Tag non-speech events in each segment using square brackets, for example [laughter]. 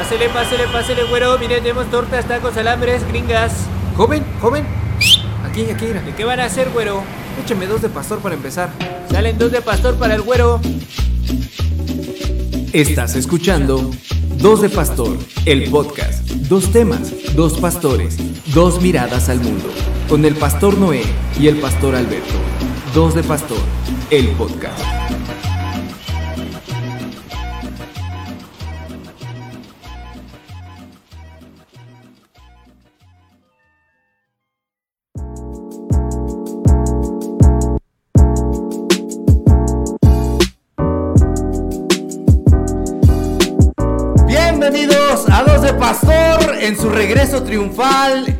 Pásele, pásele, pásele, güero. Mire, tenemos tortas, tacos, alambres, gringas. Joven, joven. Aquí, aquí, mira. ¿De qué van a hacer, güero? Échame dos de pastor para empezar. Salen dos de pastor para el güero. Estás escuchando Dos de Pastor, el podcast. Dos temas, dos pastores, dos miradas al mundo. Con el pastor Noé y el pastor Alberto. Dos de Pastor, el podcast.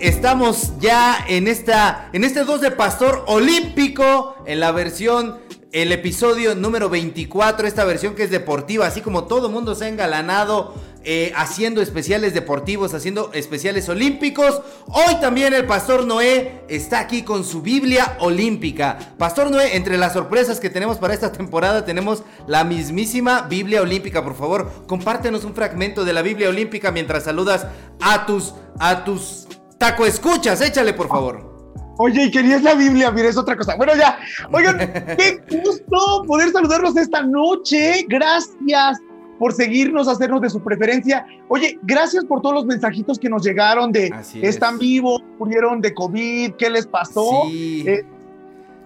Estamos ya en esta en este Dos de Pastor olímpico en la versión el episodio número 24, esta versión que es deportiva, así como todo el mundo se ha engalanado eh, haciendo especiales deportivos, haciendo especiales olímpicos. Hoy también el Pastor Noé está aquí con su Biblia olímpica. Pastor Noé, entre las sorpresas que tenemos para esta temporada tenemos la mismísima Biblia olímpica. Por favor, compártenos un fragmento de la Biblia olímpica mientras saludas a tus, a tus taco escuchas. Échale, por favor. Oye, y querías la Biblia, mira, es otra cosa. Bueno, ya, oigan, [laughs] qué gusto poder saludarlos esta noche. Gracias por seguirnos, hacernos de su preferencia. Oye, gracias por todos los mensajitos que nos llegaron de Así es. están vivos, murieron de COVID, ¿qué les pasó? Sí. Eh,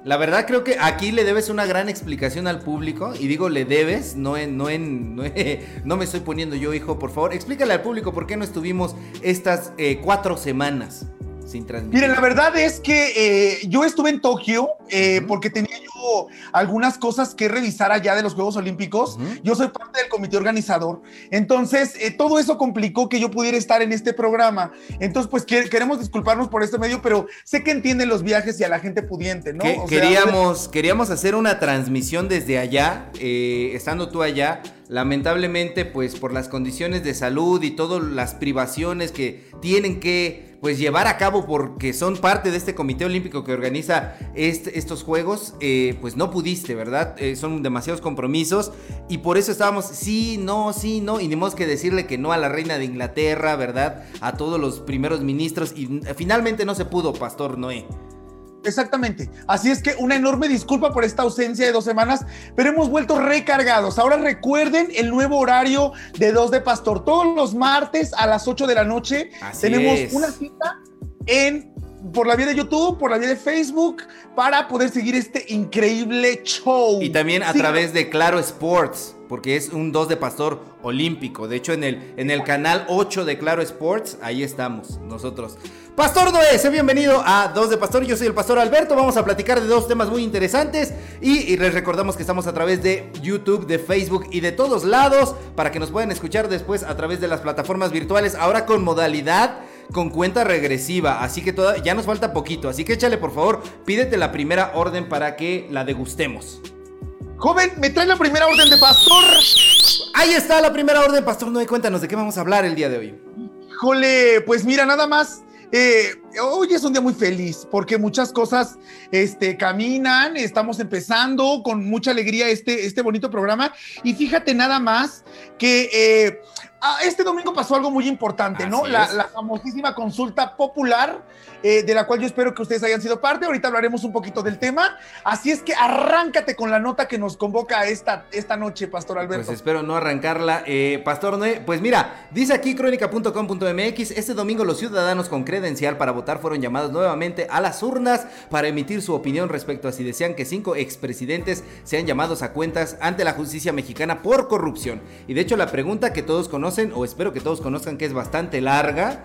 La verdad creo que aquí le debes una gran explicación al público y digo le debes, no en, no en, no, [laughs] no me estoy poniendo yo hijo, por favor, explícale al público por qué no estuvimos estas eh, cuatro semanas sin transmitir. Miren, la verdad es que eh, yo estuve en Tokio eh, porque tenía yo algunas cosas que revisar allá de los Juegos Olímpicos. Yo soy parte del comité organizador. Entonces, eh, todo eso complicó que yo pudiera estar en este programa. Entonces, pues que- queremos disculparnos por este medio, pero sé que entienden los viajes y a la gente pudiente, ¿no? Que- O sea, queríamos, [laughs] queríamos hacer una transmisión desde allá, estando tú allá. Lamentablemente, pues por las condiciones de salud y todas las privaciones que tienen que pues llevar a cabo porque son parte de este comité olímpico que organiza estos juegos, eh, pues no pudiste, ¿verdad? Eh, son demasiados compromisos y por eso estábamos, sí, no, sí, no, y tenemos que decirle que no a la reina de Inglaterra, ¿verdad? A todos los primeros ministros y finalmente no se pudo, Pastor Noé. Exactamente. Así es que una enorme disculpa por esta ausencia de dos semanas, pero hemos vuelto recargados. Ahora recuerden el nuevo horario de Dos de Pastor. Todos los martes a las 8 de la noche Así tenemos es. una cita en por la vía de YouTube, por la vía de Facebook, para poder seguir este increíble show. Y también a Sí, través de Claro Sports, porque es un 2 de pastor olímpico. De hecho, en el, en el canal 8 de Claro Sports, ahí estamos nosotros. Pastor Noé, sé bienvenido a 2 de Pastor. Yo soy el Pastor Alberto. Vamos a platicar de dos temas muy interesantes. Y, y les recordamos que estamos a través de YouTube, de Facebook y de todos lados para que nos puedan escuchar después a través de las plataformas virtuales. Ahora con modalidad con cuenta regresiva, así que toda, ya nos falta poquito, así que échale por favor, pídete la primera orden para que la degustemos. Joven, me trae la primera orden de pastor. Ahí está la primera orden, Pastor Noé, cuéntanos de qué vamos a hablar el día de hoy. Híjole, pues mira, nada más. eh, hoy es un día muy feliz porque muchas cosas este, caminan, estamos empezando con mucha alegría este, este bonito programa y fíjate nada más que eh, ah, este domingo pasó algo muy importante, ¿no? La famosísima consulta popular eh, de la cual yo espero que ustedes hayan sido parte. Ahorita hablaremos un poquito del tema. Así es que arráncate con la nota que nos convoca esta, esta noche, Pastor Alberto. Pues espero no arrancarla. Eh, Pastor Noé, pues mira, dice aquí crónica.com.mx, este domingo los ciudadanos con credencial para votar fueron llamados nuevamente a las urnas para emitir su opinión respecto a si desean que cinco expresidentes sean llamados a cuentas ante la justicia mexicana por corrupción. Y de hecho la pregunta que todos conocen, o espero que todos conozcan que es bastante larga,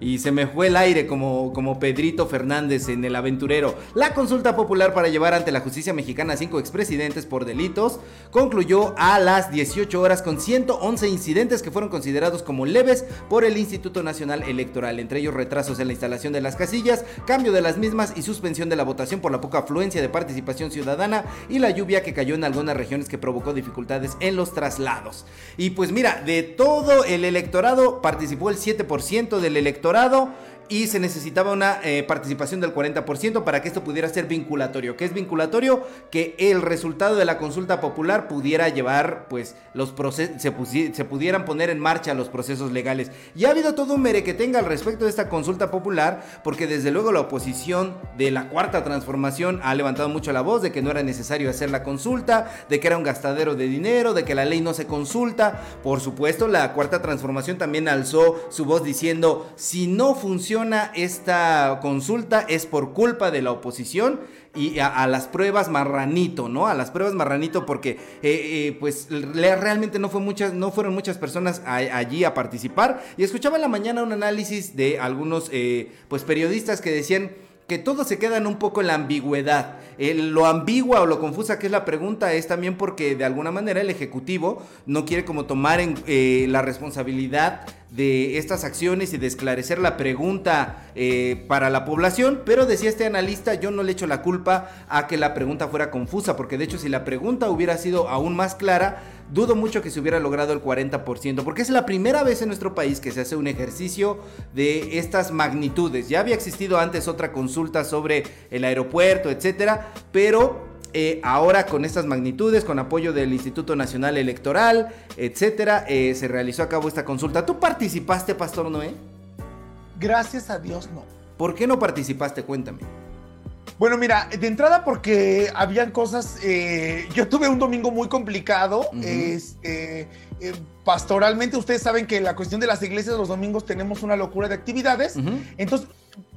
Y se me fue el aire como, como Pedrito Fernández en El Aventurero. La consulta popular para llevar ante la justicia mexicana a cinco expresidentes por delitos concluyó a las 18 horas con 111 incidentes que fueron considerados como leves por el Instituto Nacional Electoral, entre ellos retrasos en la instalación de las casillas, cambio de las mismas y suspensión de la votación por la poca afluencia de participación ciudadana y la lluvia que cayó en algunas regiones que provocó dificultades en los traslados. Y pues mira, de todo el electorado participó el 7% del electorado electorado y se necesitaba una eh, participación del 40% para que esto pudiera ser vinculatorio. ¿Qué es vinculatorio? Que el resultado de la consulta popular pudiera llevar, pues, los procesos, se, se, pudieran poner en marcha los procesos legales. Y ha habido todo un merequetenga al respecto de esta consulta popular, porque desde luego la oposición de la cuarta transformación ha levantado mucho la voz de que no era necesario hacer la consulta, de que era un gastadero de dinero, de que la ley no se consulta. Por supuesto, la cuarta transformación también alzó su voz diciendo, si no funciona esta consulta es por culpa de la oposición y a, las pruebas marranito, ¿no? A las pruebas marranito porque eh, eh, pues realmente no, fue muchas, no fueron muchas personas allí a participar y escuchaba en la mañana un análisis de algunos eh, pues periodistas que decían que todos se quedan un poco en la ambigüedad. lo ambigua o lo confusa que es la pregunta es también porque de alguna manera el Ejecutivo no quiere como tomar en, la responsabilidad de estas acciones y de esclarecer la pregunta eh, para la población, pero decía este analista, yo no le echo la culpa a que la pregunta fuera confusa, porque de hecho si la pregunta hubiera sido aún más clara, dudo mucho que se hubiera logrado el 40%, porque es la primera vez en nuestro país que se hace un ejercicio de estas magnitudes. Ya había existido antes otra consulta sobre el aeropuerto, etcétera, pero eh, ahora con estas magnitudes, con apoyo del Instituto Nacional Electoral, etcétera, eh, se realizó a cabo esta consulta. ¿Tú participaste, Pastor Noé? Gracias a Dios, no. ¿Por qué no participaste? Cuéntame. Bueno, mira, de entrada porque habían cosas, eh, yo tuve un domingo muy complicado, este, pastoralmente ustedes saben que la cuestión de las iglesias los domingos tenemos una locura de actividades, entonces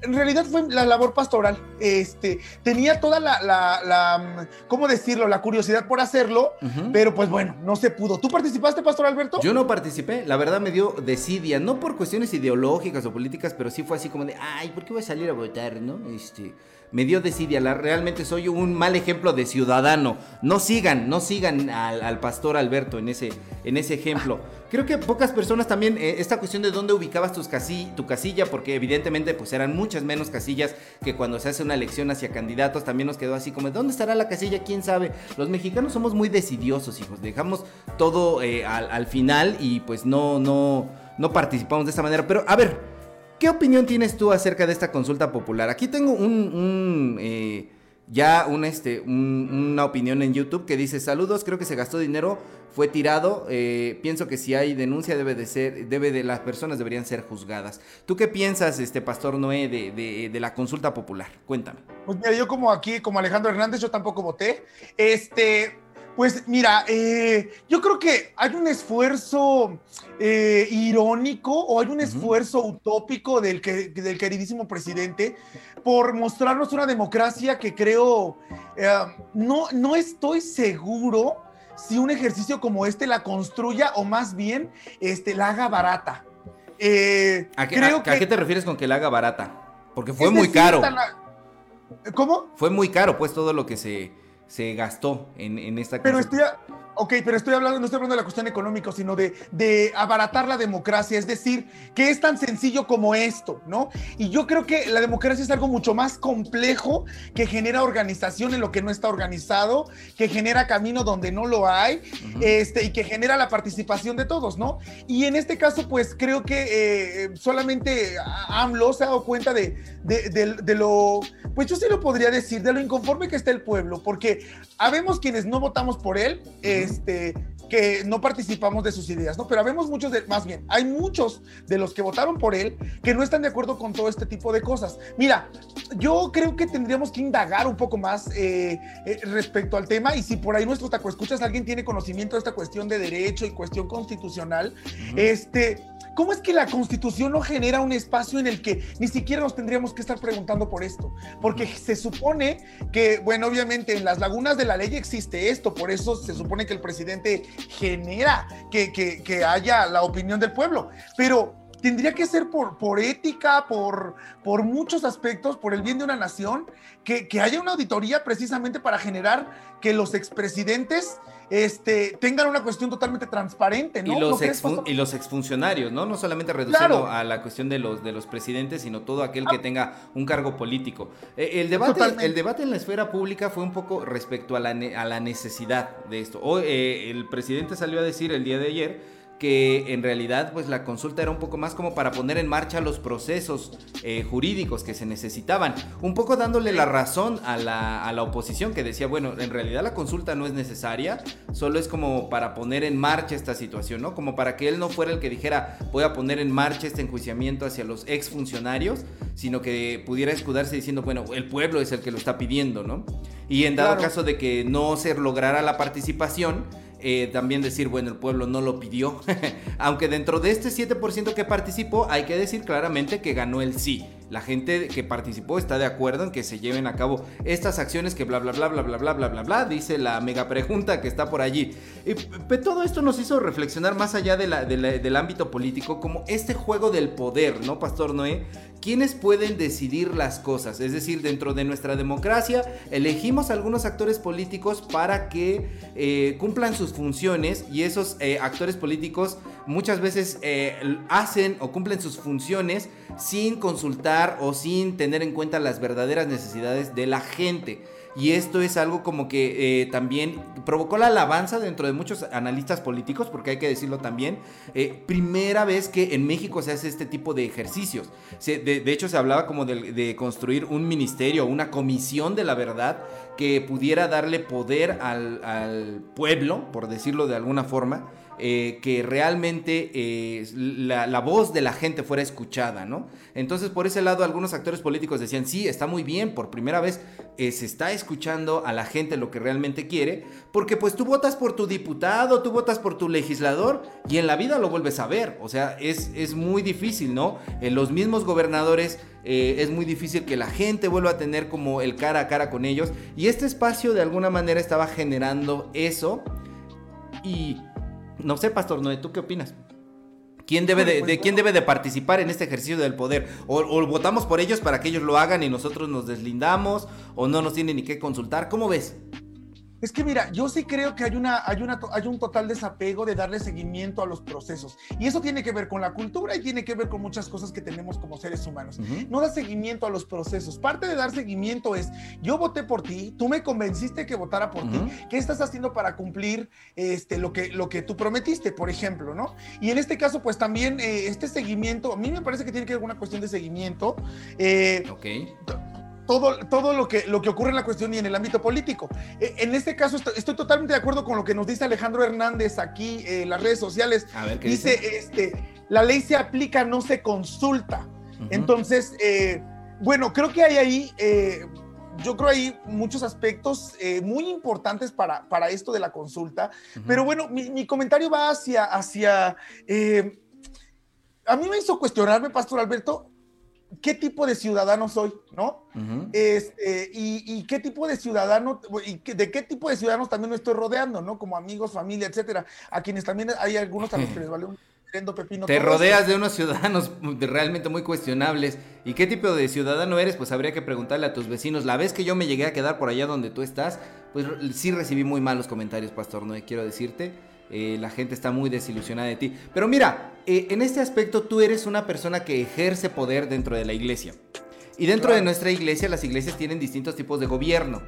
en realidad fue la labor pastoral. Este, tenía toda la, la, ¿cómo decirlo? La curiosidad por hacerlo, pero pues bueno, no se pudo. ¿Tú participaste, Pastor Alberto? Yo no participé, la verdad me dio desidia, no por cuestiones ideológicas o políticas, pero sí fue así como de, ay, ¿por qué voy a salir a votar, no? Este, me dio desidia. La, realmente soy un mal ejemplo de ciudadano. No sigan, no sigan al, pastor Alberto en ese, en ese ejemplo. [laughs] Creo que pocas personas también, eh, esta cuestión de dónde ubicabas tus tu casilla, porque evidentemente pues eran muchas menos casillas que cuando se hace una elección hacia candidatos, también nos quedó así como, ¿dónde estará la casilla? ¿Quién sabe? Los mexicanos somos muy decidiosos, hijos. Dejamos todo eh, al, al, final y pues no, no, no participamos de esta manera. Pero a ver, ¿Qué opinión tienes tú acerca de esta consulta popular? Aquí tengo un, eh, ya este, una opinión en YouTube que dice, saludos, creo que se gastó dinero, fue tirado, eh, pienso que si hay denuncia debe de ser, debe de, las personas deberían ser juzgadas. ¿Tú qué piensas, este Pastor Noé, de la consulta popular? Cuéntame. Pues mira, yo como aquí, como Alejandro Hernández, yo tampoco voté. Este, pues mira, eh, yo creo que hay un esfuerzo eh, irónico o hay un esfuerzo utópico del, que, del queridísimo presidente por mostrarnos una democracia que creo, eh, no, no estoy seguro si un ejercicio como este la construya o más bien este, la haga barata. ¿A, qué, te refieres con que la haga barata? Porque fue muy caro. ¿Cómo? Fue muy caro, pues todo lo que se se gastó en, en esta Pero estoy, Ok, pero estoy hablando, no estoy hablando de la cuestión económica, sino de, de abaratar la democracia, es decir, que es tan sencillo como esto, ¿no? Y yo creo que la democracia es algo mucho más complejo que genera organización en lo que no está organizado, que genera camino donde no lo hay, este, y que genera la participación de todos, ¿no? Y en este caso, pues creo que eh, solamente AMLO se ha dado cuenta de, de, de, lo, pues yo sí lo podría decir, de lo inconforme que está el pueblo, porque habemos quienes no votamos por él, este, que no participamos de sus ideas, ¿no? Pero vemos muchos, de, más bien, hay muchos de los que votaron por él que no están de acuerdo con todo este tipo de cosas. Mira, yo creo que tendríamos que indagar un poco más eh, eh, respecto al tema y si por ahí nuestro taco escuchas alguien tiene conocimiento de esta cuestión de derecho y cuestión constitucional, este ¿Cómo es que la constitución no genera un espacio en el que ni siquiera nos tendríamos que estar preguntando por esto? Porque se supone que, bueno, obviamente en las lagunas de la ley existe esto, por eso se supone que el presidente genera que, que, haya la opinión del pueblo. Pero tendría que ser por, por ética, por, por muchos aspectos, por el bien de una nación, que, que haya una auditoría precisamente para generar que los expresidentes este, tengan una cuestión totalmente transparente, ¿no? Y los, ¿No y los exfuncionarios, ¿no? No solamente reduciendo a la cuestión de los, de los presidentes, sino todo aquel que ah. tenga un cargo político. Eh, el, debate, el debate en la esfera pública fue un poco respecto a la, a la necesidad de esto. Hoy, eh, el presidente salió a decir el día de ayer que en realidad pues la consulta era un poco más como para poner en marcha los procesos eh, jurídicos que se necesitaban, un poco dándole la razón a la, a la, oposición que decía, bueno, en realidad la consulta no es necesaria, solo es como para poner en marcha esta situación, ¿no? Como para que él no fuera el que dijera, voy a poner en marcha este enjuiciamiento hacia los exfuncionarios, sino que pudiera escudarse diciendo, bueno, el pueblo es el que lo está pidiendo, ¿no? Y en dado caso de que no se lograra la participación, eh, también decir, bueno, el pueblo no lo pidió. [laughs] Aunque dentro de este 7% que participó, hay que decir claramente que ganó el sí. La gente que participó está de acuerdo en que se lleven a cabo estas acciones que bla bla bla bla bla bla bla bla bla, dice la mega pregunta que está por allí. Y, todo esto nos hizo reflexionar más allá del ámbito político, como este juego del poder, ¿no, Pastor Noé? ¿Quiénes pueden decidir las cosas? Es decir, dentro de nuestra democracia elegimos algunos actores políticos para que eh, cumplan sus funciones y esos eh, actores políticos muchas veces eh, hacen o cumplen sus funciones sin consultar o sin tener en cuenta las verdaderas necesidades de la gente. Y esto es algo como que eh, también provocó la alabanza dentro de muchos analistas políticos, porque hay que decirlo también. Eh, primera vez que en México se hace este tipo de ejercicios. de, hecho, se hablaba como de, construir un ministerio, una comisión de la verdad que pudiera darle poder al pueblo, por decirlo de alguna forma eh, que realmente eh, la, voz de la gente fuera escuchada, ¿no? Entonces, por ese lado, algunos actores políticos decían, sí, está muy bien, por primera vez eh, se está escuchando a la gente lo que realmente quiere, porque pues tú votas por tu diputado, tú votas por tu legislador y en la vida lo vuelves a ver, o sea, es, es muy difícil, ¿no? En los mismos gobernadores... es muy difícil que la gente vuelva a tener como el cara a cara con ellos. Y este espacio de alguna manera estaba generando eso. Y no sé, Pastor Noé, ¿tú qué opinas? ¿Quién debe de, pues, quién debe de participar en este ejercicio del poder? O, o, votamos por ellos para que ellos lo hagan y nosotros nos deslindamos, o no nos tienen ni qué consultar. ¿Cómo ves? Es que mira, yo sí creo que hay, una, hay, una, hay un total desapego de darle seguimiento a los procesos. Y eso tiene que ver con la cultura y tiene que ver con muchas cosas que tenemos como seres humanos. No da seguimiento a los procesos. Parte de dar seguimiento es, yo voté por ti, tú me convenciste que votara por ti. ¿Qué estás haciendo para cumplir este, lo, que, lo que tú prometiste, por ejemplo? ¿no? Y en este caso, pues también eh, este seguimiento, a mí me parece que tiene que ver con una cuestión de seguimiento. Eh, ok todo, todo lo, que, lo que ocurre en la cuestión y en el ámbito político. E, en este caso estoy, totalmente de acuerdo con lo que nos dice Alejandro Hernández aquí en las redes sociales. dice, Este, la ley se aplica, no se consulta. Entonces, eh, bueno, creo que hay ahí, eh, yo creo hay muchos aspectos eh, muy importantes para, para esto de la consulta, pero bueno, mi, comentario va hacia, hacia a mí me hizo cuestionarme, Pastor Alberto, qué tipo de ciudadano soy, ¿no? este, y, qué tipo de ciudadano, y de qué tipo de ciudadanos también me estoy rodeando, ¿no? Como amigos, familia, etcétera. A quienes también hay algunos a los que les vale un pepino. Te rodeas de unos ciudadanos realmente muy cuestionables. ¿Y qué tipo de ciudadano eres? Pues habría que preguntarle a tus vecinos. La vez que yo me llegué a quedar por allá donde tú estás, pues sí recibí muy malos comentarios, Pastor No quiero decirte. Eh, la gente está muy desilusionada de ti. Pero mira, eh, en este aspecto tú eres una persona que ejerce poder dentro de la iglesia. Y dentro de nuestra iglesia, las iglesias tienen distintos tipos de gobierno.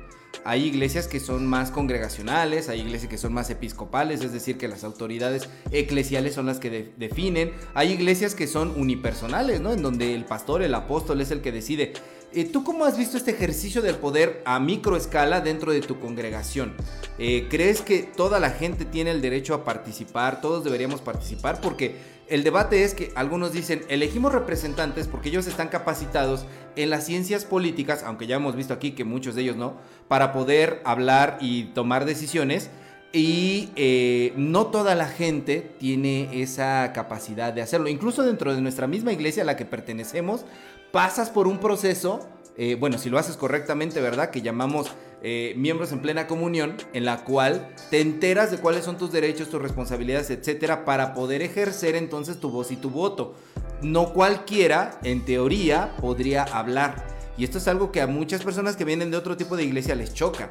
Hay iglesias que son más congregacionales, hay iglesias que son más episcopales, es decir, que las autoridades eclesiales son las que definen. Hay iglesias que son unipersonales, ¿no? En donde el pastor, el apóstol es el que decide. Eh, ¿Tú cómo has visto este ejercicio del poder a microescala dentro de tu congregación? Eh, ¿Crees que toda la gente tiene el derecho a participar? ¿Todos deberíamos participar? Porque el debate es que algunos dicen, elegimos representantes porque ellos están capacitados en las ciencias políticas, aunque ya hemos visto aquí que muchos de ellos no, para poder hablar y tomar decisiones. Y eh, no toda la gente tiene esa capacidad de hacerlo. Incluso dentro de nuestra misma iglesia a la que pertenecemos, pasas por un proceso, eh, bueno, si lo haces correctamente, ¿verdad? Que llamamos eh, miembros en plena comunión, en la cual te enteras de cuáles son tus derechos, tus responsabilidades, etcétera, para poder ejercer entonces tu voz y tu voto. no cualquiera, en teoría, podría hablar. Y esto es algo que a muchas personas que vienen de otro tipo de iglesia les choca.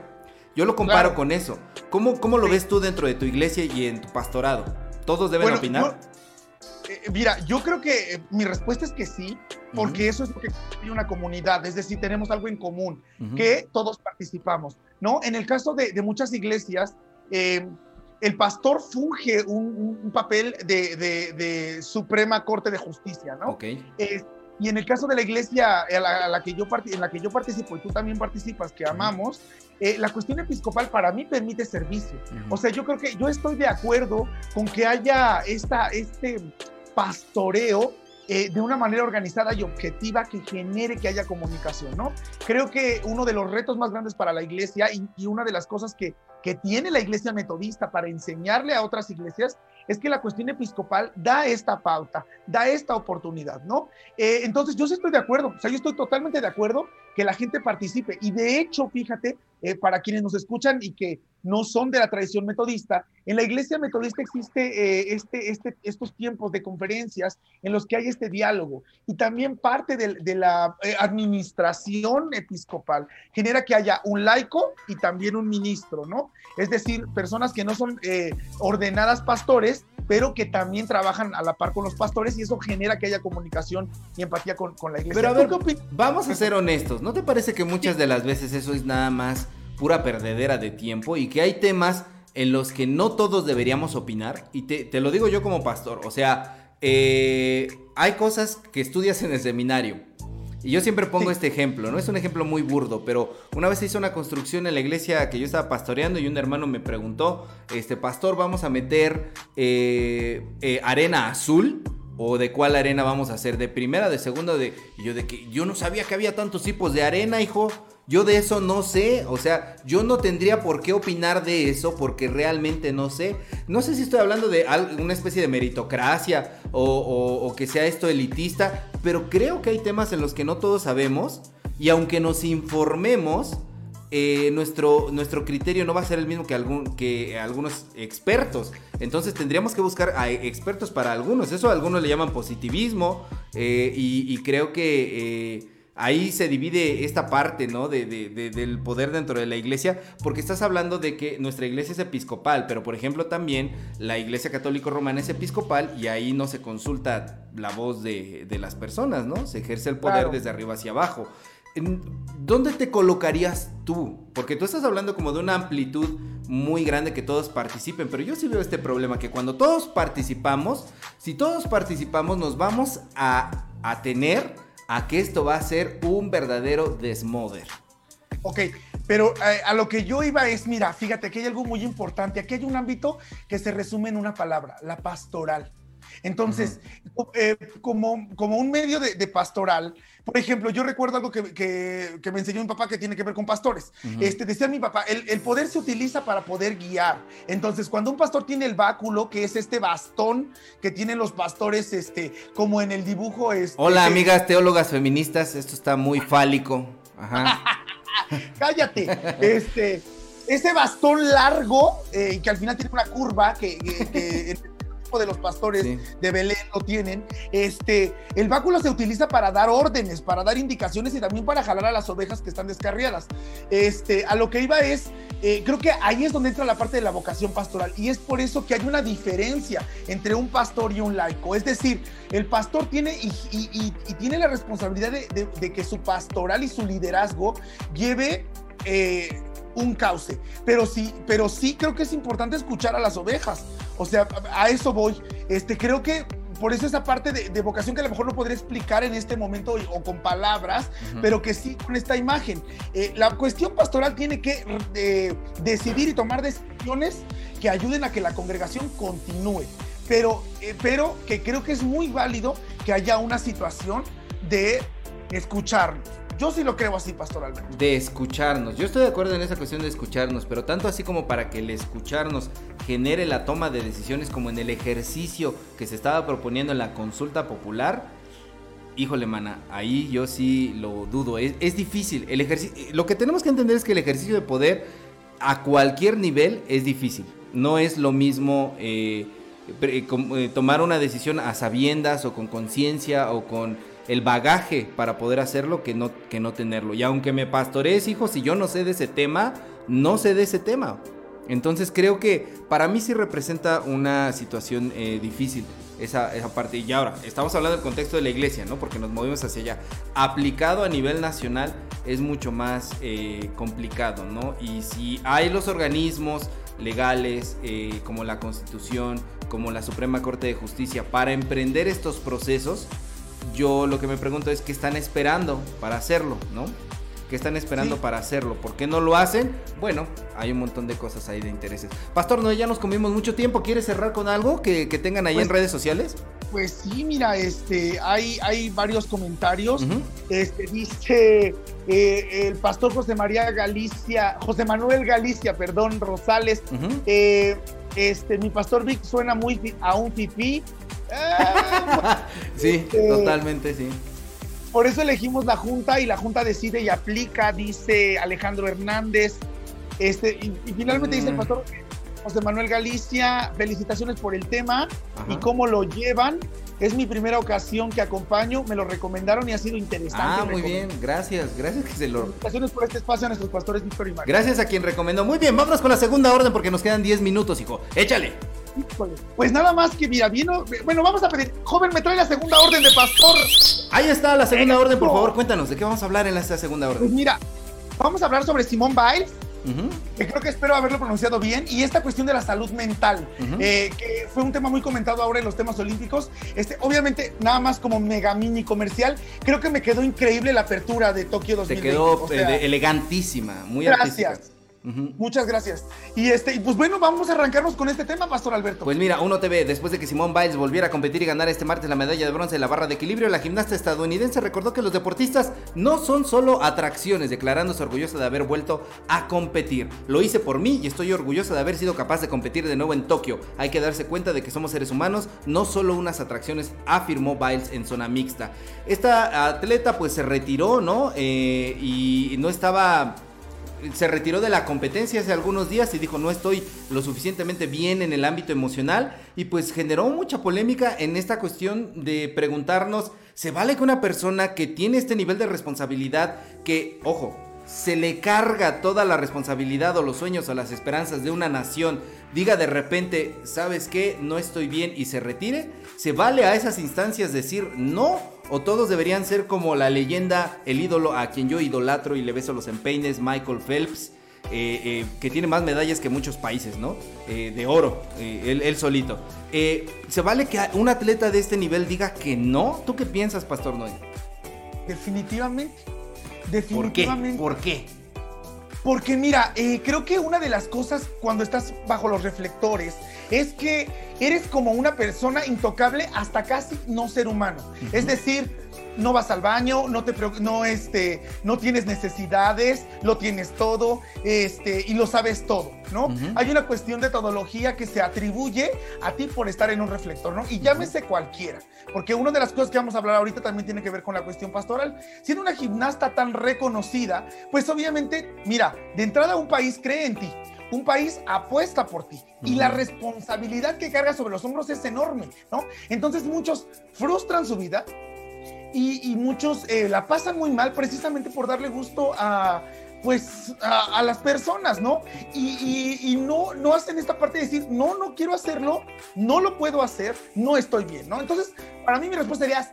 Yo lo comparo con eso. ¿Cómo, cómo lo ves tú dentro de tu iglesia y en tu pastorado? ¿Todos deben opinar? Eh, mira, yo creo que eh, mi respuesta es que sí, porque eso es lo que hay una comunidad, es decir, tenemos algo en común, que todos participamos, ¿no? En el caso de, muchas iglesias, eh, el pastor funge un, papel de, Suprema Corte de Justicia, ¿no? Ok. y en el caso de la iglesia a la, que yo en la que yo participo y tú también participas, que amamos, la cuestión episcopal para mí permite servicio. O sea, yo creo que yo estoy de acuerdo con que haya esta, este pastoreo eh, de una manera organizada y objetiva que genere que haya comunicación, ¿no? Creo que uno de los retos más grandes para la iglesia y, una de las cosas que, que tiene la iglesia metodista para enseñarle a otras iglesias es que la cuestión episcopal da esta pauta, da esta oportunidad, ¿no? Eh, entonces yo sí estoy de acuerdo, o sea, yo estoy totalmente de acuerdo que la gente participe y de hecho, fíjate, eh, para quienes nos escuchan y que no son de la tradición metodista. En la iglesia metodista existe eh, este, este, estos tiempos de conferencias en los que hay este diálogo y también parte de, la eh, administración episcopal genera que haya un laico y también un ministro, ¿no? Es decir, personas que no son ordenadas pastores, pero que también trabajan a la par con los pastores y eso genera que haya comunicación y empatía con, la iglesia. Pero a ver, vamos a ser honestos, ¿no te parece que muchas de las veces eso es nada más pura perdedera de tiempo y que hay temas en los que no todos deberíamos opinar. Y te, lo digo yo como pastor, o sea, eh, hay cosas que estudias en el seminario. Y yo siempre pongo este ejemplo, ¿no? Es un ejemplo muy burdo, pero una vez se hizo una construcción en la iglesia que yo estaba pastoreando y un hermano me preguntó, este, pastor, ¿vamos a meter eh, eh, arena azul? ¿O de cuál arena vamos a hacer? ¿De primera, de segunda? De... Yo de que yo no sabía que había tantos tipos de arena, hijo. Yo de eso no sé, o sea, yo no tendría por qué opinar de eso porque realmente no sé. No sé si estoy hablando de una especie de meritocracia o, que sea esto elitista, pero creo que hay temas en los que no todos sabemos y aunque nos informemos, eh, nuestro, nuestro criterio no va a ser el mismo que, algún, que algunos expertos. Entonces tendríamos que buscar a expertos para algunos. Eso a algunos le llaman positivismo eh, y, creo que... Eh, ahí se divide esta parte, ¿no? De, del poder dentro de la iglesia, porque estás hablando de que nuestra iglesia es episcopal, pero por ejemplo también la iglesia católico romana es episcopal y ahí no se consulta la voz de, las personas, ¿no? Se ejerce el poder desde arriba hacia abajo. ¿Dónde te colocarías tú? Porque tú estás hablando como de una amplitud muy grande que todos participen, pero yo sí veo este problema que cuando todos participamos, si todos participamos nos vamos a, a tener a que esto va a ser un verdadero desmoder. Ok, pero eh, a lo que yo iba es, mira, fíjate que hay algo muy importante. Aquí hay un ámbito que se resume en una palabra, la pastoral. Entonces, eh, como, como un medio de, pastoral, por ejemplo, yo recuerdo algo que, que, me enseñó mi papá que tiene que ver con pastores. este, decía mi papá, el, el, poder se utiliza para poder guiar. Entonces, cuando un pastor tiene el báculo, que es este bastón que tienen los pastores, este, como en el dibujo. Este, Hola, amigas teólogas feministas, esto está muy fálico. Ajá. [laughs] Cállate. Este, ese bastón largo, eh, que al final tiene una curva que, que [laughs] de los pastores de Belén lo tienen. Este, el báculo se utiliza para dar órdenes, para dar indicaciones y también para jalar a las ovejas que están descarriadas. Este, a lo que iba es, eh, creo que ahí es donde entra la parte de la vocación pastoral y es por eso que hay una diferencia entre un pastor y un laico. Es decir, el pastor tiene y, tiene la responsabilidad de, que su pastoral y su liderazgo lleve eh, un cauce. Pero sí, pero sí creo que es importante escuchar a las ovejas. O sea, a eso voy. Este, creo que por eso esa parte de, vocación que a lo mejor no podría explicar en este momento o con palabras, pero que sí con esta imagen. Eh, la cuestión pastoral tiene que eh, decidir y tomar decisiones que ayuden a que la congregación continúe, pero, eh, pero que creo que es muy válido que haya una situación de escucharnos yo sí lo creo así, Pastor De escucharnos. Yo estoy de acuerdo en esa cuestión de escucharnos, pero tanto así como para que el escucharnos genere la toma de decisiones como en el ejercicio que se estaba proponiendo en la consulta popular. Híjole, mana, ahí yo sí lo dudo. Es, difícil. El lo que tenemos que entender es que el ejercicio de poder a cualquier nivel es difícil. No es lo mismo eh, eh, tomar una decisión a sabiendas o con conciencia o con el bagaje para poder hacerlo que no, que no tenerlo. Y aunque me pastorees, hijo, si yo no sé de ese tema, no sé de ese tema. Entonces creo que para mí sí representa una situación eh, difícil esa, esa, parte. Y ahora, estamos hablando del contexto de la iglesia, ¿no? Porque nos movimos hacia allá. Aplicado a nivel nacional es mucho más eh, complicado, ¿no? Y si hay los organismos legales eh, como la Constitución, como la Suprema Corte de Justicia para emprender estos procesos, yo lo que me pregunto es qué están esperando para hacerlo, ¿no? ¿Qué están esperando para hacerlo? ¿Por qué no lo hacen? Bueno, hay un montón de cosas ahí de intereses. Pastor, no, ya nos comimos mucho tiempo. ¿Quieres cerrar con algo que, tengan ahí en pues, redes sociales? Pues sí, mira, este, hay, hay varios comentarios. Este dice eh, el pastor José María Galicia, José Manuel Galicia, perdón, Rosales. Eh, este, mi pastor Vic suena muy a un pipí. [laughs] sí, este, totalmente, sí. Por eso elegimos la Junta y la Junta decide y aplica, dice Alejandro Hernández. Este, y, finalmente dice el mm. pastor José Manuel Galicia, felicitaciones por el tema y cómo lo llevan. Es mi primera ocasión que acompaño, me lo recomendaron y ha sido interesante. Ah, muy bien, gracias, gracias que se lo... Felicitaciones por este espacio a nuestros pastores Víctor y María. Gracias a quien recomendó. Muy bien, vámonos con la segunda orden porque nos quedan 10 minutos, hijo. Échale. Pues nada más que mira, vino, bueno, vamos a pedir, joven, me trae la segunda orden de pastor. Ahí está la segunda orden, por favor, cuéntanos, ¿de qué vamos a hablar en esta segunda orden? Pues mira, vamos a hablar sobre Simón Biles, que creo que espero haberlo pronunciado bien, y esta cuestión de la salud mental, eh, que fue un tema muy comentado ahora en los temas olímpicos. Este, obviamente, nada más como mega mini comercial, creo que me quedó increíble la apertura de Tokio 2020. Te quedó eh, elegantísima, muy Gracias. Muchas gracias. Y este, pues bueno, vamos a arrancarnos con este tema, Pastor Alberto. Pues mira, uno TV, después de que Simón Biles volviera a competir y ganar este martes la medalla de bronce en la barra de equilibrio, la gimnasta estadounidense recordó que los deportistas no son solo atracciones, declarándose orgullosa de haber vuelto a competir. Lo hice por mí y estoy orgullosa de haber sido capaz de competir de nuevo en Tokio. Hay que darse cuenta de que somos seres humanos, no solo unas atracciones, afirmó Biles en zona mixta. Esta atleta pues se retiró, ¿no? Eh, y no estaba se retiró de la competencia hace algunos días y dijo no estoy lo suficientemente bien en el ámbito emocional y pues generó mucha polémica en esta cuestión de preguntarnos, ¿se vale que una persona que tiene este nivel de responsabilidad, que, ojo, se le carga toda la responsabilidad o los sueños o las esperanzas de una nación, diga de repente, ¿sabes qué? No estoy bien y se retire? ¿Se vale a esas instancias decir no? ¿O todos deberían ser como la leyenda, el ídolo a quien yo idolatro y le beso los empeines, Michael Phelps? Eh, eh, que tiene más medallas que muchos países, ¿no? Eh, de oro, él, solito. ¿Se vale que un atleta de este nivel diga que no? ¿Tú qué piensas, Pastor Noé? Definitivamente Definitivamente. ¿Por qué? Porque mira, creo que una de las cosas cuando estás bajo los reflectores es que eres como una persona intocable hasta casi no ser humano. Es decir, no vas al baño, no te no este, no tienes necesidades, lo tienes todo, este, y lo sabes todo, ¿no? Hay una cuestión de todología que se atribuye a ti por estar en un reflector, ¿no? Y llámese cualquiera, porque una de las cosas que vamos a hablar ahorita también tiene que ver con la cuestión pastoral. Siendo una gimnasta tan reconocida, pues obviamente, mira, de entrada un país cree en ti un país apuesta por ti y la responsabilidad que carga sobre los hombros es enorme, ¿no? Entonces muchos frustran su vida y, muchos eh, la pasan muy mal precisamente por darle gusto a pues a, las personas, ¿no? Y, no, no hacen esta parte de decir, no, no quiero hacerlo, no lo puedo hacer, no estoy bien, ¿no? Entonces, para mí mi respuesta sería,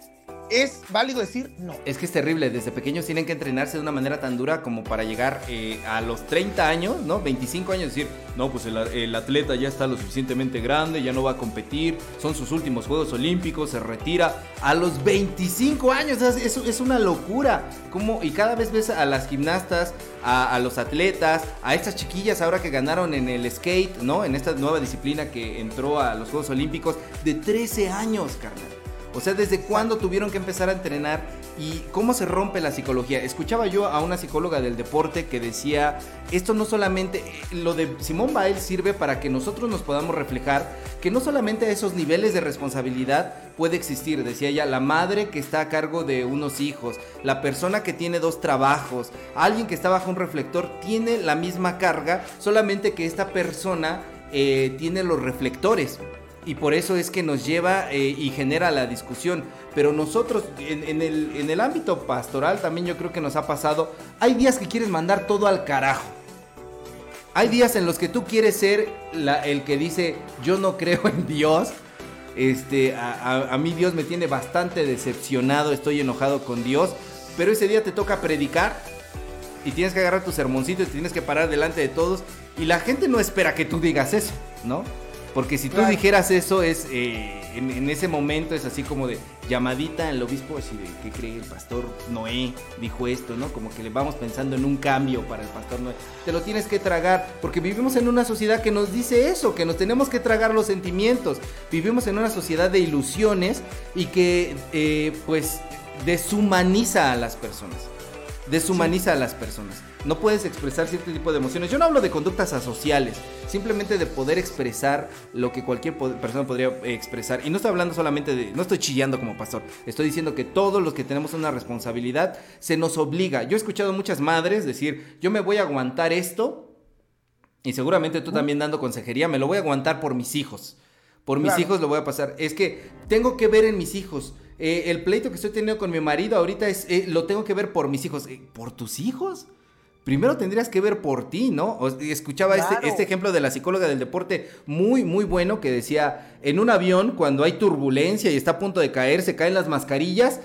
es válido decir no. Es que es terrible, desde pequeños tienen que entrenarse de una manera tan dura como para llegar eh, a los 30 años, ¿no? 25 años, decir, no, pues el, atleta ya está lo suficientemente grande, ya no va a competir, son sus últimos Juegos Olímpicos, se retira a los 25 años, es, es una locura. Como, y cada vez ves a las gimnastas, a, a, los atletas, a estas chiquillas ahora que ganaron en el skate, ¿no? En esta nueva disciplina que entró a los Juegos Olímpicos, de 13 años, carnal. O sea, ¿desde cuándo tuvieron que empezar a entrenar y cómo se rompe la psicología? Escuchaba yo a una psicóloga del deporte que decía, esto no solamente, eh, lo de Simón Bael sirve para que nosotros nos podamos reflejar que no solamente a esos niveles de responsabilidad puede existir, decía ella, la madre que está a cargo de unos hijos, la persona que tiene dos trabajos, alguien que está bajo un reflector, tiene la misma carga, solamente que esta persona eh, tiene los reflectores y por eso es que nos lleva eh, y genera la discusión. Pero nosotros, en, el, en el ámbito pastoral también yo creo que nos ha pasado, hay días que quieres mandar todo al carajo. Hay días en los que tú quieres ser el que dice, yo no creo en Dios. Este, a, a, mí Dios me tiene bastante decepcionado, estoy enojado con Dios. Pero ese día te toca predicar y tienes que agarrar tu sermoncito y tienes que parar delante de todos. Y la gente no espera que tú digas eso, ¿no? Porque si tú dijeras eso, es eh, en, ese momento es así como de llamadita al obispo, así de ¿qué cree el pastor Noé? Dijo esto, ¿no? Como que le vamos pensando en un cambio para el pastor Noé. Te lo tienes que tragar, porque vivimos en una sociedad que nos dice eso, que nos tenemos que tragar los sentimientos. Vivimos en una sociedad de ilusiones y que, eh, pues, deshumaniza a las personas. Deshumaniza a las personas. No puedes expresar cierto tipo de emociones. Yo no hablo de conductas asociales, simplemente de poder expresar lo que cualquier persona podría expresar. Y no estoy hablando solamente de, no estoy chillando como pastor, estoy diciendo que todos los que tenemos una responsabilidad se nos obliga. Yo he escuchado muchas madres decir, yo me voy a aguantar esto, y seguramente tú también dando consejería, me lo voy a aguantar por mis hijos. Por mis hijos lo voy a pasar. Es que tengo que ver en mis hijos. Eh, el pleito que estoy teniendo con mi marido ahorita es, eh, lo tengo que ver por mis hijos. Eh, ¿Por tus hijos? Primero tendrías que ver por ti, ¿no? escuchaba este, este, ejemplo de la psicóloga del deporte muy, muy bueno que decía, en un avión, cuando hay turbulencia y está a punto de caer, se caen las mascarillas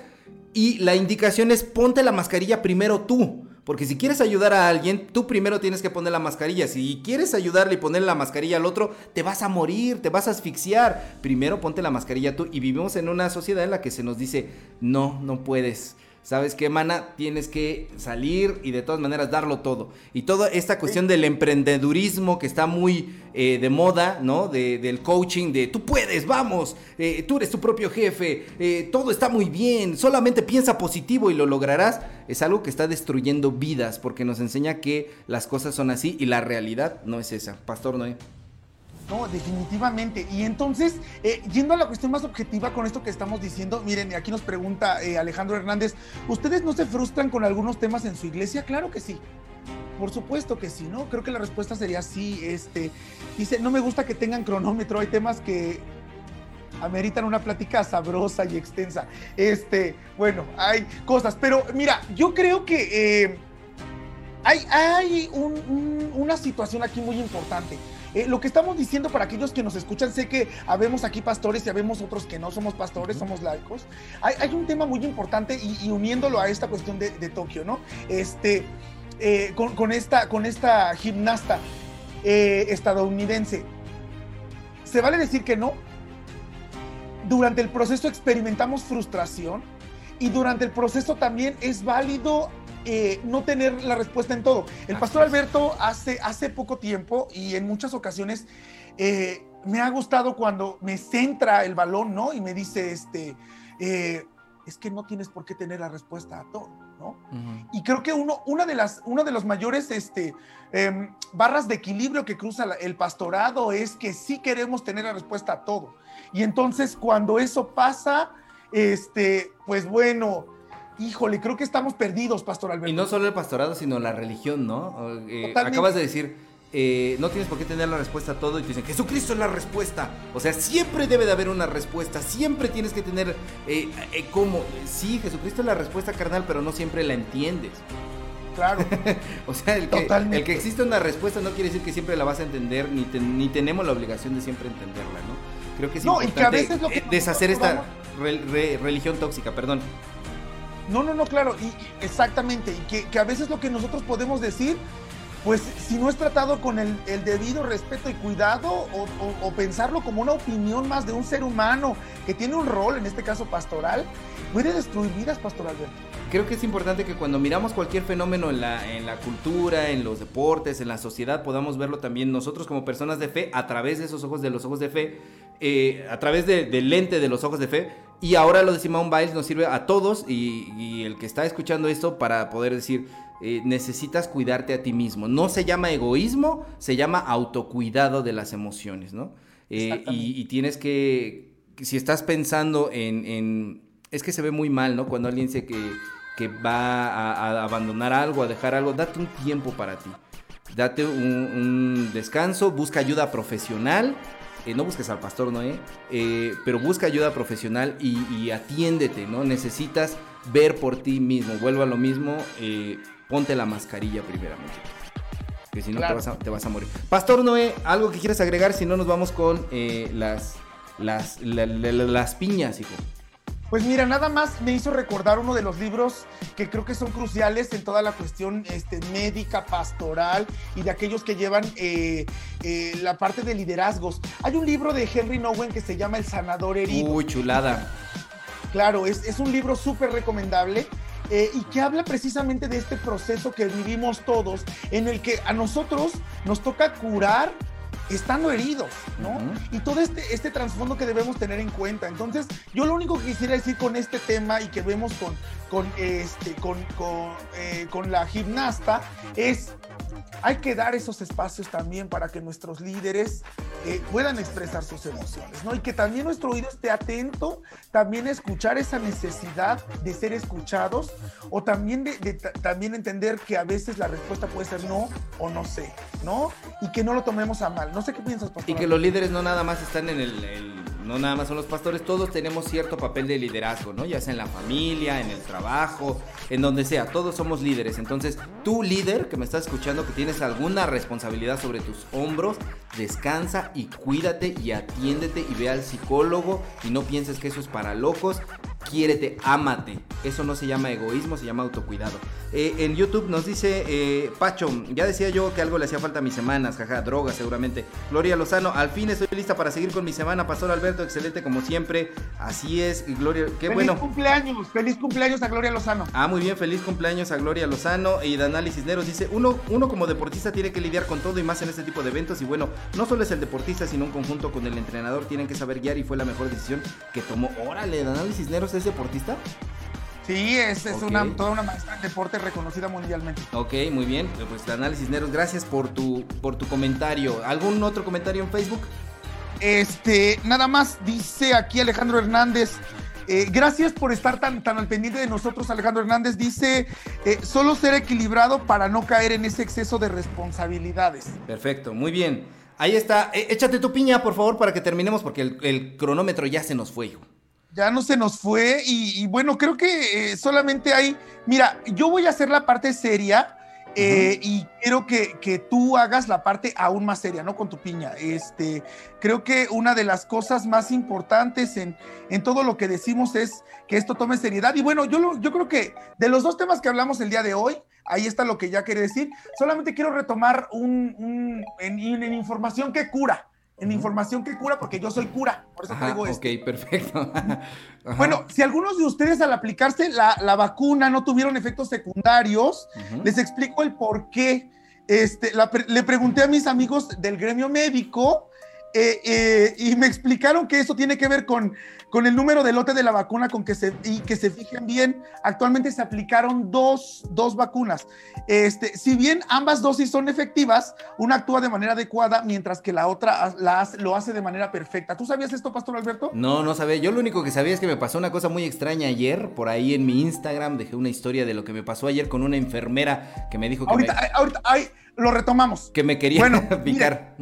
y la indicación es ponte la mascarilla primero tú. Porque si quieres ayudar a alguien, tú primero tienes que poner la mascarilla. Si quieres ayudarle y ponerle la mascarilla al otro, te vas a morir, te vas a asfixiar. Primero ponte la mascarilla tú. Y vivimos en una sociedad en la que se nos dice, no, no puedes. ¿Sabes qué, mana? Tienes que salir y de todas maneras darlo todo. Y toda esta cuestión del emprendedurismo que está muy eh, de moda, ¿no? del coaching, de tú puedes, vamos, eh, tú eres tu propio jefe, eh, todo está muy bien, solamente piensa positivo y lo lograrás. Es algo que está destruyendo vidas porque nos enseña que las cosas son así y la realidad no es esa. Pastor Noé. No, definitivamente. Y entonces, eh, yendo a la cuestión más objetiva con esto que estamos diciendo, miren, aquí nos pregunta eh, Alejandro Hernández, ¿ustedes no se frustran con algunos temas en su iglesia? Claro que sí. Por supuesto que sí, ¿no? Creo que la respuesta sería sí. Este, dice, no me gusta que tengan cronómetro, hay temas que ameritan una plática sabrosa y extensa. Este, bueno, hay cosas, pero mira, yo creo que eh, hay, hay una situación aquí muy importante. Eh, lo que estamos diciendo para aquellos que nos escuchan, sé que habemos aquí pastores y habemos otros que no somos pastores, somos laicos. Hay, un tema muy importante y, uniéndolo a esta cuestión de, Tokio, ¿no? Este, eh, con, esta, con esta gimnasta eh, estadounidense. ¿Se vale decir que no? Durante el proceso experimentamos frustración y durante el proceso también es válido eh, no tener la respuesta en todo. El pastor Alberto hace, hace poco tiempo y en muchas ocasiones eh, me ha gustado cuando me centra el balón, ¿no? Y me dice, este, eh, es que no tienes por qué tener la respuesta a todo, ¿no? Y creo que uno, una de las, uno de los mayores este, em, barras de equilibrio que cruza el pastorado es que sí queremos tener la respuesta a todo. Y entonces cuando eso pasa, este, pues bueno, híjole, creo que estamos perdidos, Pastor Alberto. Y no solo el pastorado, sino la religión, ¿no? Eh, acabas de decir, eh, no tienes por qué tener la respuesta a todo y te dicen, Jesucristo es la respuesta. O sea, siempre debe de haber una respuesta, siempre tienes que tener, eh, ¿cómo? Sí, Jesucristo es la respuesta carnal, pero no siempre la entiendes. Claro. [laughs] o sea, el que, el que, existe una respuesta no quiere decir que siempre la vas a entender, ni, ni tenemos la obligación de siempre entenderla, ¿no? Creo que es no, importante y que a veces lo que deshacer esta religión tóxica, perdón. No, no, no, claro, y, exactamente, y que, a veces lo que nosotros podemos decir, pues si no es tratado con el, debido respeto y cuidado, o, pensarlo como una opinión más de un ser humano que tiene un rol, en este caso pastoral, puede destruir vidas, Pastor. Creo que es importante que cuando miramos cualquier fenómeno en la, en la cultura, en los deportes, en la sociedad, podamos verlo también nosotros como personas de fe a través de esos ojos, de los ojos de fe, eh, a través del lente de los ojos de fe, y ahora lo de Simone Biles nos sirve a todos y, el que está escuchando esto para poder decir, eh, necesitas cuidarte a ti mismo. No se llama egoísmo, se llama autocuidado de las emociones, ¿no? Eh, y, tienes que, si estás pensando en, Es que se ve muy mal, ¿no? Cuando alguien dice que, que va a, abandonar algo, a dejar algo, date un tiempo para ti. Date un descanso, busca ayuda profesional eh, no busques al pastor Noé, eh, pero busca ayuda profesional y, y, atiéndete, ¿no? Necesitas ver por ti mismo. Vuelvo a lo mismo, eh, ponte la mascarilla primeramente. Que si no Claro. te, vas a, te vas a morir. Pastor Noé, algo que quieras agregar, si no nos vamos con las, las, la- la- la- las piñas, hijo. Pues mira, nada más me hizo recordar uno de los libros que creo que son cruciales en toda la cuestión este, médica, pastoral y de aquellos que llevan eh, eh, la parte de liderazgos. Hay un libro de Henry Nowen que se llama El sanador herido. Uy, chulada. Claro, es, es un libro súper recomendable eh, y que habla precisamente de este proceso que vivimos todos, en el que a nosotros nos toca curar estando heridos, ¿no? Y todo este, este trasfondo que debemos tener en cuenta. Entonces, yo lo único que quisiera decir con este tema y que vemos con, con, este, con, con, eh, con la gimnasta es, hay que dar esos espacios también para que nuestros líderes eh, puedan expresar sus emociones, ¿no? Y que también nuestro oído esté atento, también escuchar esa necesidad de ser escuchados o también de, de ta- también entender que a veces la respuesta puede ser no o no sé, ¿no? Y que no lo tomemos a mal. No sé qué piensas, pastor. Y que los líderes no nada más están en el, el- no nada más son los pastores, todos tenemos cierto papel de liderazgo, ¿no? Ya sea en la familia, en el trabajo, en donde sea, todos somos líderes. Entonces, tú líder que me estás escuchando, que tienes alguna responsabilidad sobre tus hombros, descansa y cuídate y atiéndete y ve al psicólogo y no pienses que eso es para locos. Quiérete, ámate. Eso no se llama egoísmo, se llama autocuidado. Eh, en YouTube nos dice eh, Pacho, ya decía yo que algo le hacía falta a mis semanas, jaja, droga seguramente. Gloria Lozano, al fin estoy lista para seguir con mi semana. Pastor Alberto, excelente como siempre. Así es, Gloria, qué feliz bueno. cumpleaños, feliz cumpleaños a Gloria Lozano. Ah, muy bien, feliz cumpleaños a Gloria Lozano y Danali Cisneros dice, uno, uno como deportista tiene que lidiar con todo y más en este tipo de eventos y bueno, no solo es el deportista, sino un conjunto con el entrenador, tienen que saber guiar y fue la mejor decisión que tomó. Órale, Danali Cisneros es deportista. Sí, es, es una, toda una maestra en deporte reconocida mundialmente. Ok, muy bien, pues Danali Cisneros, gracias por tu, por tu comentario. ¿Algún otro comentario en Facebook? Este, nada más dice aquí Alejandro Hernández. eh, gracias por estar tan, tan al pendiente de nosotros, Alejandro Hernández. Dice, eh, solo ser equilibrado para no caer en ese exceso de responsabilidades. Perfecto, muy bien. Ahí está, Eh, échate tu piña, por favor, para que terminemos porque el, el cronómetro ya se nos fue, hijo. Ya no se nos fue y, y bueno, creo que eh, solamente hay, mira, yo voy a hacer la parte seria eh, y quiero que, que tú hagas la parte aún más seria, ¿no? Con tu piña. Este, creo que una de las cosas más importantes en, en todo lo que decimos es que esto tome seriedad. Y bueno, yo, lo- yo creo que de los dos temas que hablamos el día de hoy, ahí está lo que ya quería decir. Solamente quiero retomar un, un- en, en información que cura. En información que cura, porque yo soy cura, por eso Ajá, traigo ok, esto. perfecto. [laughs] Ajá. Bueno, si algunos de ustedes al aplicarse la, la vacuna no tuvieron efectos secundarios, les explico el por qué. Este, la le pregunté a mis amigos del gremio médico eh, eh, y me explicaron que eso tiene que ver con, con el número de lote de la vacuna con que se, y que se fijen bien. Actualmente se aplicaron dos, dos vacunas. Este, si bien ambas dosis son efectivas, una actúa de manera adecuada mientras que la otra la hace- lo hace de manera perfecta. ¿Tú sabías esto, Pastor Alberto? No, no sabía. Yo lo único que sabía es que me pasó una cosa muy extraña ayer. Por ahí en mi Instagram dejé una historia de lo que me pasó ayer con una enfermera que me dijo que, Ahorita, me, ay, ahorita, ay, lo retomamos. que me quería Bueno, [laughs] picar.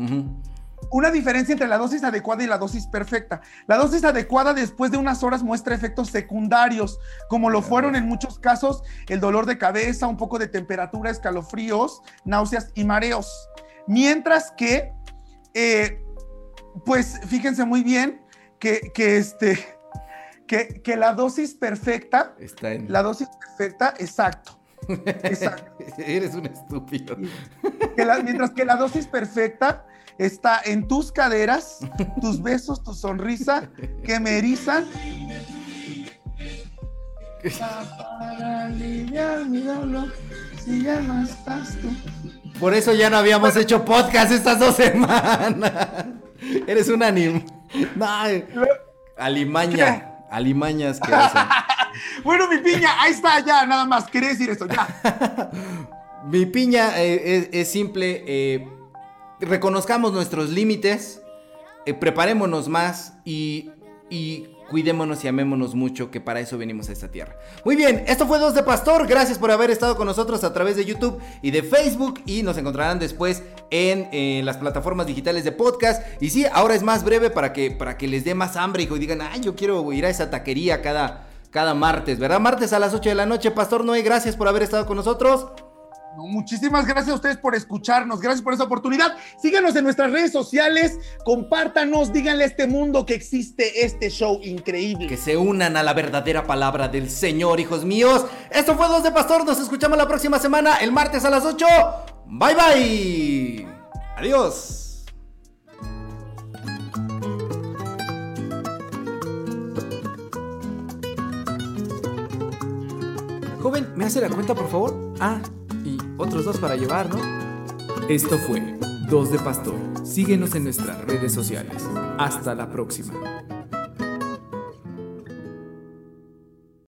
Una diferencia entre la dosis adecuada y la dosis perfecta. La dosis adecuada después de unas horas muestra efectos secundarios, como lo fueron en muchos casos el dolor de cabeza, un poco de temperatura, escalofríos, náuseas y mareos. Mientras que, eh, pues fíjense muy bien que, que este, que, que la dosis perfecta, Está en... la dosis perfecta, exacto. Exacto. [laughs] Eres un estúpido. Que la- mientras que la dosis perfecta está en tus caderas, tus besos, tu sonrisa, que me erizan. Para aliviar mi dolor, si ya no estás tú. Por eso ya no habíamos hecho podcast estas dos semanas. Eres un anim. No, alimaña. Alimañas que hacen. [laughs] Bueno, mi piña, ahí está, ya, nada más. Quería decir esto, ya. Mi piña eh, es, es simple. eh, reconozcamos nuestros límites. eh, preparémonos más y, y cuidémonos y amémonos mucho, que para eso venimos a esta tierra. Muy bien, esto fue Dos de Pastor. Gracias por haber estado con nosotros a través de YouTube y de Facebook. Y nos encontrarán después en, eh, las plataformas digitales de podcast. Y sí, ahora es más breve para que, para que les dé más hambre y digan, ay, yo quiero ir a esa taquería cada, cada martes, ¿verdad? Martes a las 8 de la noche. Pastor Noé, gracias por haber estado con nosotros muchísimas gracias a ustedes por escucharnos, gracias por esa oportunidad. Síganos en nuestras redes sociales, compártanos, díganle a este mundo que existe este show increíble. Que se unan a la verdadera palabra del Señor, hijos míos. Esto fue Dos de Pastor, nos escuchamos la próxima semana, el martes a las 8. Bye bye. Adiós. Joven, ¿me hace la cuenta, por favor? Ah, otros dos para llevar, ¿no? Esto fue Dos de Pastor. Síguenos en nuestras redes sociales. Hasta la próxima.